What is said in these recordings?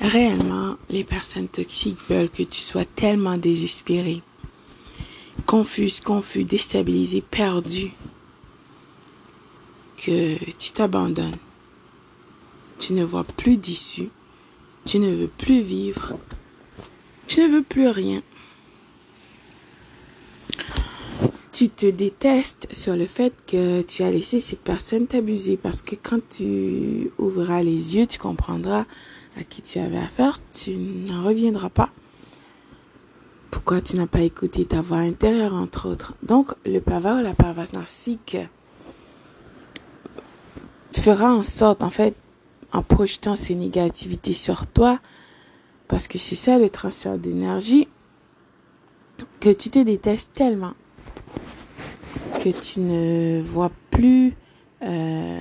Réellement, les personnes toxiques veulent que tu sois tellement désespéré, confus, confus, déstabilisé, perdu, que tu t'abandonnes. Tu ne vois plus d'issue, tu ne veux plus vivre, tu ne veux plus rien. Tu te détestes sur le fait que tu as laissé cette personne t'abuser parce que quand tu ouvriras les yeux, tu comprendras à qui tu avais affaire, tu n'en reviendras pas. Pourquoi tu n'as pas écouté ta voix intérieure, entre autres? Donc, le pervers, la perverse narcissique fera en sorte, en fait, en projetant ses négativités sur toi, parce que c'est ça le transfert d'énergie, que tu te détestes tellement que tu ne vois plus euh,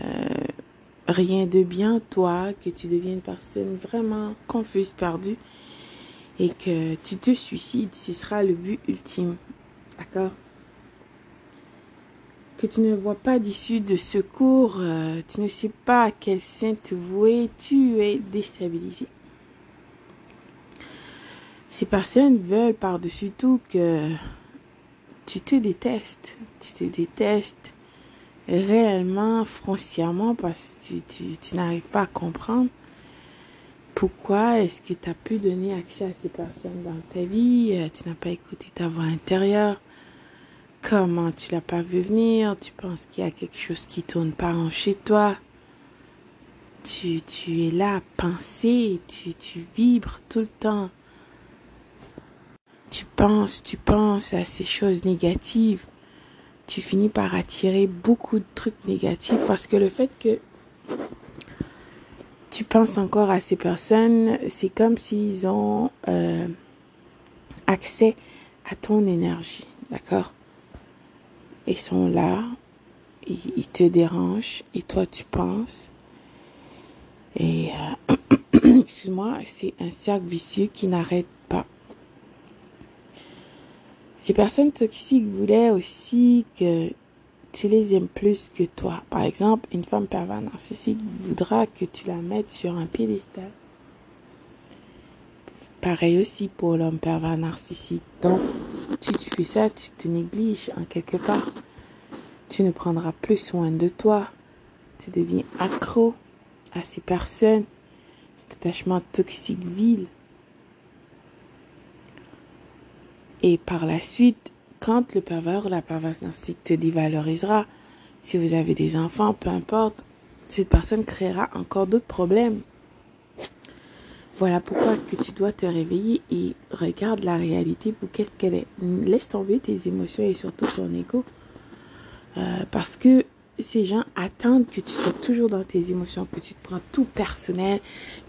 rien de bien toi, que tu deviens une personne vraiment confuse, perdue et que tu te suicides, ce sera le but ultime. D'accord? Que tu ne vois pas d'issue de secours, euh, tu ne sais pas à quel saint te vouer, tu es déstabilisé. Ces personnes veulent par-dessus tout que tu te détestes, tu te détestes réellement, foncièrement, parce que tu, tu, n'arrives pas à comprendre pourquoi est-ce que tu as pu donner accès à ces personnes dans ta vie, euh, tu n'as pas écouté ta voix intérieure, comment tu l'as pas vu venir, tu penses qu'il y a quelque chose qui tourne pas en chez toi, tu, tu es là à penser, tu, tu vibres tout le temps. Tu penses, tu penses à ces choses négatives tu finis par attirer beaucoup de trucs négatifs parce que le fait que tu penses encore à ces personnes, c'est comme s'ils ont euh, accès à ton énergie, d'accord? Ils sont là, ils, te dérangent et toi tu penses. Et euh, excuse-moi, c'est un cercle vicieux qui n'arrête les personnes toxiques voulaient aussi que tu les aimes plus que toi. Par exemple, une femme pervers narcissique voudra que tu la mettes sur un piédestal. Pareil aussi pour l'homme pervers narcissique. Donc, si tu fais ça, tu te négliges en quelque part. Tu ne prendras plus soin de toi. Tu deviens accro à ces personnes. Cet attachement toxique vil. Et par la suite, quand le pervers ou la perverse narcissique te dévalorisera, si vous avez des enfants, peu importe, cette personne créera encore d'autres problèmes. Voilà pourquoi que tu dois te réveiller et regarde la réalité pour qu'est-ce qu'elle est. Laisse tomber tes émotions et surtout ton ego. Euh, parce que ces gens attendent que tu sois toujours dans tes émotions, que tu te prends tout personnel,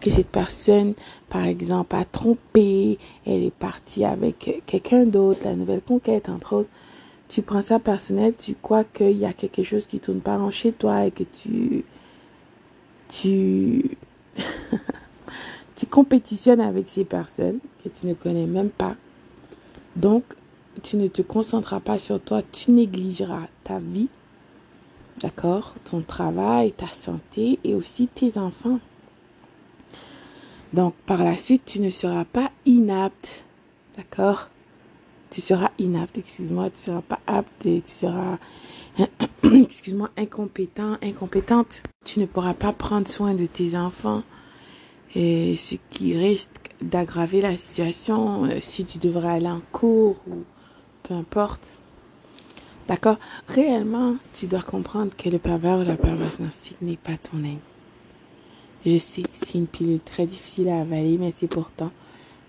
que cette personne, par exemple, a trompé, elle est partie avec quelqu'un d'autre, la nouvelle conquête, entre autres. Tu prends ça personnel, tu crois qu'il y a quelque chose qui tourne pas en chez toi et que tu, tu, tu compétitionnes avec ces personnes que tu ne connais même pas. Donc, tu ne te concentreras pas sur toi, tu négligeras ta vie D'accord? Ton travail, ta santé et aussi tes enfants. Donc, par la suite, tu ne seras pas inapte. D'accord? Tu seras inapte, excuse-moi. Tu ne seras pas apte et tu seras, excuse-moi, incompétent, incompétente. Tu ne pourras pas prendre soin de tes enfants. Et ce qui risque d'aggraver la situation euh, si tu devrais aller en cours ou peu importe. D'accord Réellement, tu dois comprendre que le pervers ou la perverse narcissique n'est pas ton ami. Je sais, c'est une pilule très difficile à avaler, mais c'est pourtant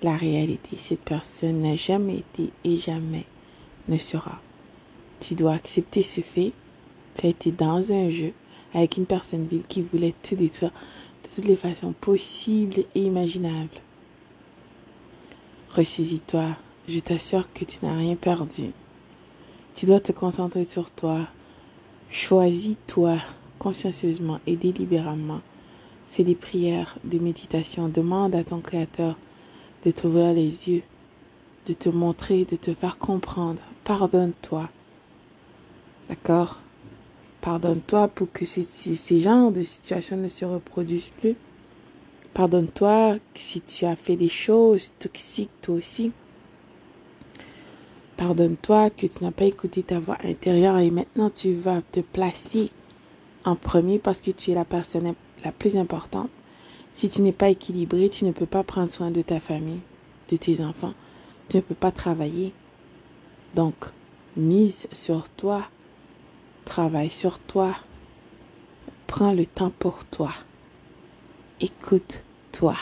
la réalité. Cette personne n'a jamais été et jamais ne sera. Tu dois accepter ce fait. Tu as été dans un jeu avec une personne vile qui voulait te détruire de toutes les façons possibles et imaginables. Ressaisis-toi. Je t'assure que tu n'as rien perdu. Tu dois te concentrer sur toi. Choisis-toi consciencieusement et délibérément. Fais des prières, des méditations. Demande à ton Créateur de t'ouvrir les yeux, de te montrer, de te faire comprendre. Pardonne-toi. D'accord? Pardonne-toi pour que ces, genres de situations ne se reproduisent plus. Pardonne-toi si tu as fait des choses toxiques toi aussi. Pardonne-toi que tu n'as pas écouté ta voix intérieure et maintenant tu vas te placer en premier parce que tu es la personne la plus importante. Si tu n'es pas équilibré, tu ne peux pas prendre soin de ta famille, de tes enfants. Tu ne peux pas travailler. Donc, mise sur toi. Travaille sur toi. Prends le temps pour toi. Écoute-toi.